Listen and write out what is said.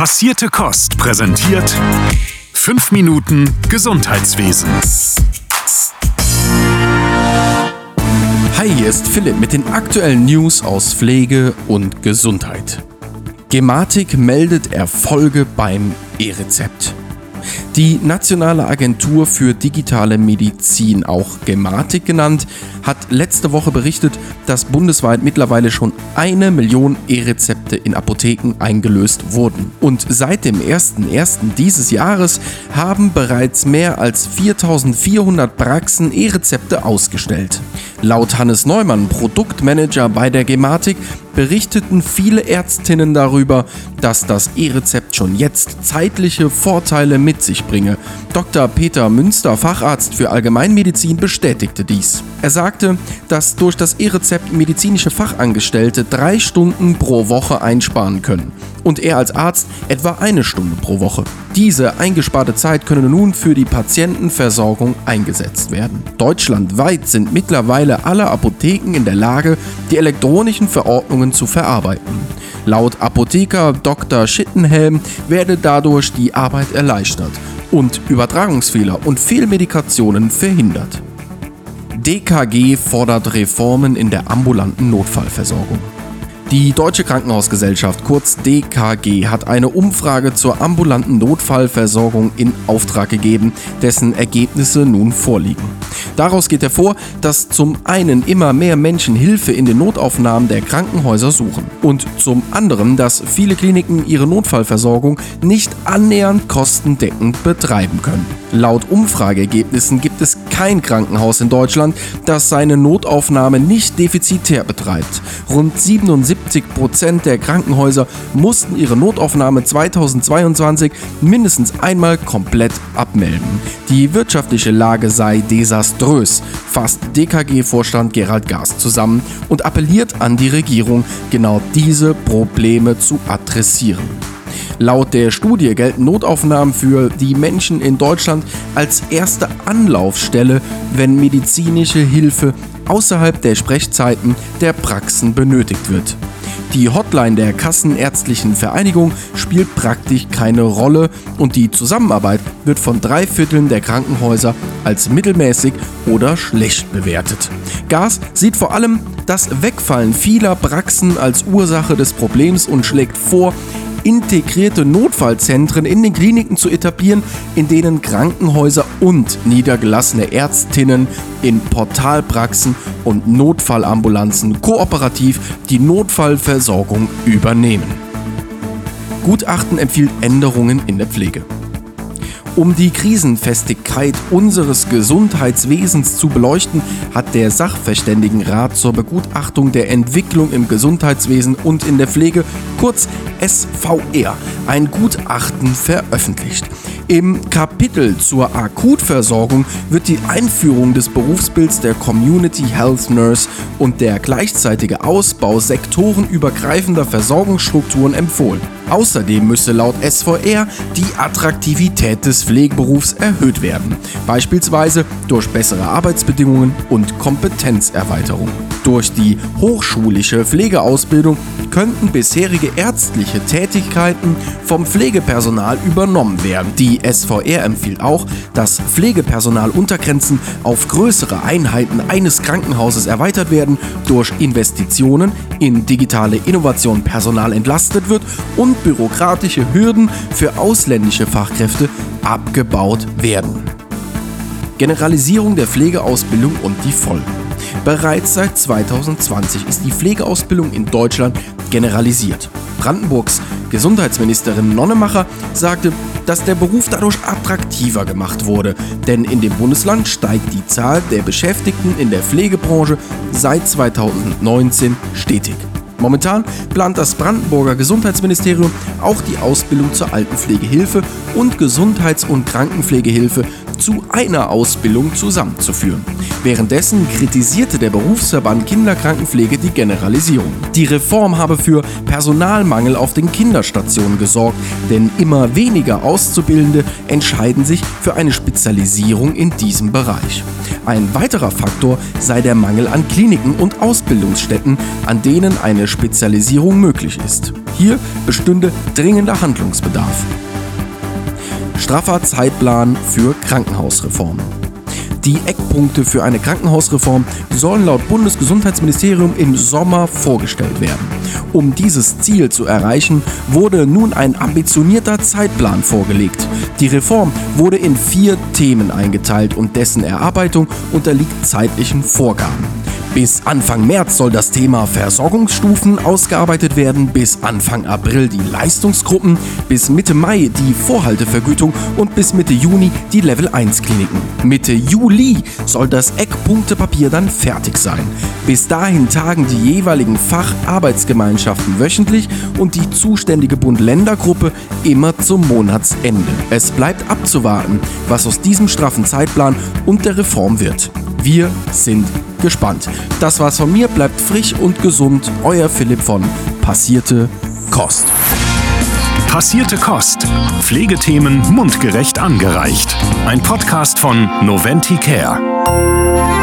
Passierte Kost präsentiert 5 Minuten Gesundheitswesen. Hi, hier ist Philipp mit den aktuellen News aus Pflege und Gesundheit. Gematik meldet Erfolge beim E-Rezept. Die Nationale Agentur für digitale Medizin, auch Gematik genannt, hat letzte Woche berichtet, dass bundesweit mittlerweile schon eine Million E-Rezepte in Apotheken eingelöst wurden. Und seit dem 01.01. dieses Jahres haben bereits mehr als 4400 Praxen E-Rezepte ausgestellt. Laut Hannes Neumann, Produktmanager bei der Gematik, berichteten viele Ärztinnen darüber, dass das E-Rezept schon jetzt zeitliche Vorteile mit sich bringe. Dr. Peter Münster, Facharzt für Allgemeinmedizin, bestätigte dies. Er sagte, dass durch das E-Rezept medizinische Fachangestellte drei Stunden pro Woche einsparen können und er als Arzt etwa eine Stunde pro Woche. Diese eingesparte Zeit könne nun für die Patientenversorgung eingesetzt werden. Deutschlandweit sind mittlerweile alle Apotheken in der Lage, die elektronischen Verordnungen zu verarbeiten. Laut Apotheker Dr. Schittenhelm werde dadurch die Arbeit erleichtert und Übertragungsfehler und Fehlmedikationen verhindert. DKG fordert Reformen in der ambulanten Notfallversorgung. Die Deutsche Krankenhausgesellschaft, kurz DKG, hat eine Umfrage zur ambulanten Notfallversorgung in Auftrag gegeben, dessen Ergebnisse nun vorliegen. Daraus geht hervor, dass zum einen immer mehr Menschen Hilfe in den Notaufnahmen der Krankenhäuser suchen und zum anderen, dass viele Kliniken ihre Notfallversorgung nicht annähernd kostendeckend betreiben können. Laut Umfrageergebnissen gibt es kein Krankenhaus in Deutschland, das seine Notaufnahme nicht defizitär betreibt. Rund 77 Prozent der Krankenhäuser mussten ihre Notaufnahme 2022 mindestens einmal komplett abmelden. Die wirtschaftliche Lage sei desaströs, fasst DKG-Vorstand Gerald Gaas zusammen und appelliert an die Regierung, genau diese Probleme zu adressieren. Laut der Studie gelten Notaufnahmen für die Menschen in Deutschland als erste Anlaufstelle, wenn medizinische Hilfe außerhalb der Sprechzeiten der Praxen benötigt wird. Die Hotline der Kassenärztlichen Vereinigung spielt praktisch keine Rolle und die Zusammenarbeit wird von drei Vierteln der Krankenhäuser als mittelmäßig oder schlecht bewertet. Gas sieht vor allem das Wegfallen vieler Praxen als Ursache des Problems und schlägt vor, integrierte Notfallzentren in den Kliniken zu etablieren, in denen Krankenhäuser und niedergelassene Ärztinnen in Portalpraxen und Notfallambulanzen kooperativ die Notfallversorgung übernehmen. Gutachten empfiehlt Änderungen in der Pflege. Um die Krisenfestigkeit unseres Gesundheitswesens zu beleuchten, hat der Sachverständigenrat zur Begutachtung der Entwicklung im Gesundheitswesen und in der Pflege, kurz SVR, ein Gutachten veröffentlicht. Im Kapitel zur Akutversorgung wird die Einführung des Berufsbilds der Community Health Nurse und der gleichzeitige Ausbau sektorenübergreifender Versorgungsstrukturen empfohlen. Außerdem müsse laut SVR die Attraktivität des Pflegeberufs erhöht werden, beispielsweise durch bessere Arbeitsbedingungen und Kompetenzerweiterung. Durch die hochschulische Pflegeausbildung könnten bisherige ärztliche Tätigkeiten vom Pflegepersonal übernommen werden. Die SVR empfiehlt auch, dass Pflegepersonaluntergrenzen auf größere Einheiten eines Krankenhauses erweitert werden, durch Investitionen in digitale Innovation Personal entlastet wird und bürokratische Hürden für ausländische Fachkräfte abgebaut werden. Generalisierung der Pflegeausbildung und die Folgen. Bereits seit 2020 ist die Pflegeausbildung in Deutschland generalisiert. Brandenburgs Gesundheitsministerin Nonnemacher sagte, dass der Beruf dadurch attraktiver gemacht wurde, denn in dem Bundesland steigt die Zahl der Beschäftigten in der Pflegebranche seit 2019 stetig. Momentan plant das Brandenburger Gesundheitsministerium auch die Ausbildung zur Altenpflegehilfe und Gesundheits- und Krankenpflegehilfe zu einer Ausbildung zusammenzuführen. Währenddessen kritisierte der Berufsverband Kinderkrankenpflege die Generalisierung. Die Reform habe für Personalmangel auf den Kinderstationen gesorgt, denn immer weniger Auszubildende entscheiden sich für eine Spezialisierung in diesem Bereich. Ein weiterer Faktor sei der Mangel an Kliniken und Ausbildungsstätten, an denen eine Spezialisierung möglich ist. Hier bestünde dringender Handlungsbedarf. Straffer Zeitplan für Krankenhausreform. Die Eckpunkte für eine Krankenhausreform sollen laut Bundesgesundheitsministerium im Sommer vorgestellt werden. Um dieses Ziel zu erreichen, wurde nun ein ambitionierter Zeitplan vorgelegt. Die Reform wurde in vier Themen eingeteilt und dessen Erarbeitung unterliegt zeitlichen Vorgaben. Bis Anfang März soll das Thema Versorgungsstufen ausgearbeitet werden, bis Anfang April die Leistungsgruppen, bis Mitte Mai die Vorhaltevergütung und bis Mitte Juni die Level 1 Kliniken. Mitte Juli soll das Eckpunktepapier dann fertig sein. Bis dahin tagen die jeweiligen Facharbeitsgemeinschaften wöchentlich und die zuständige Bund-Länder-Gruppe immer zum Monatsende. Es bleibt abzuwarten, was aus diesem straffen Zeitplan und der Reform wird. Wir sind gespannt. Das war's von mir. Bleibt frisch und gesund. Euer Philipp von Passierte Kost. Passierte Kost. Pflegethemen mundgerecht angereicht. Ein Podcast von Noventi Care.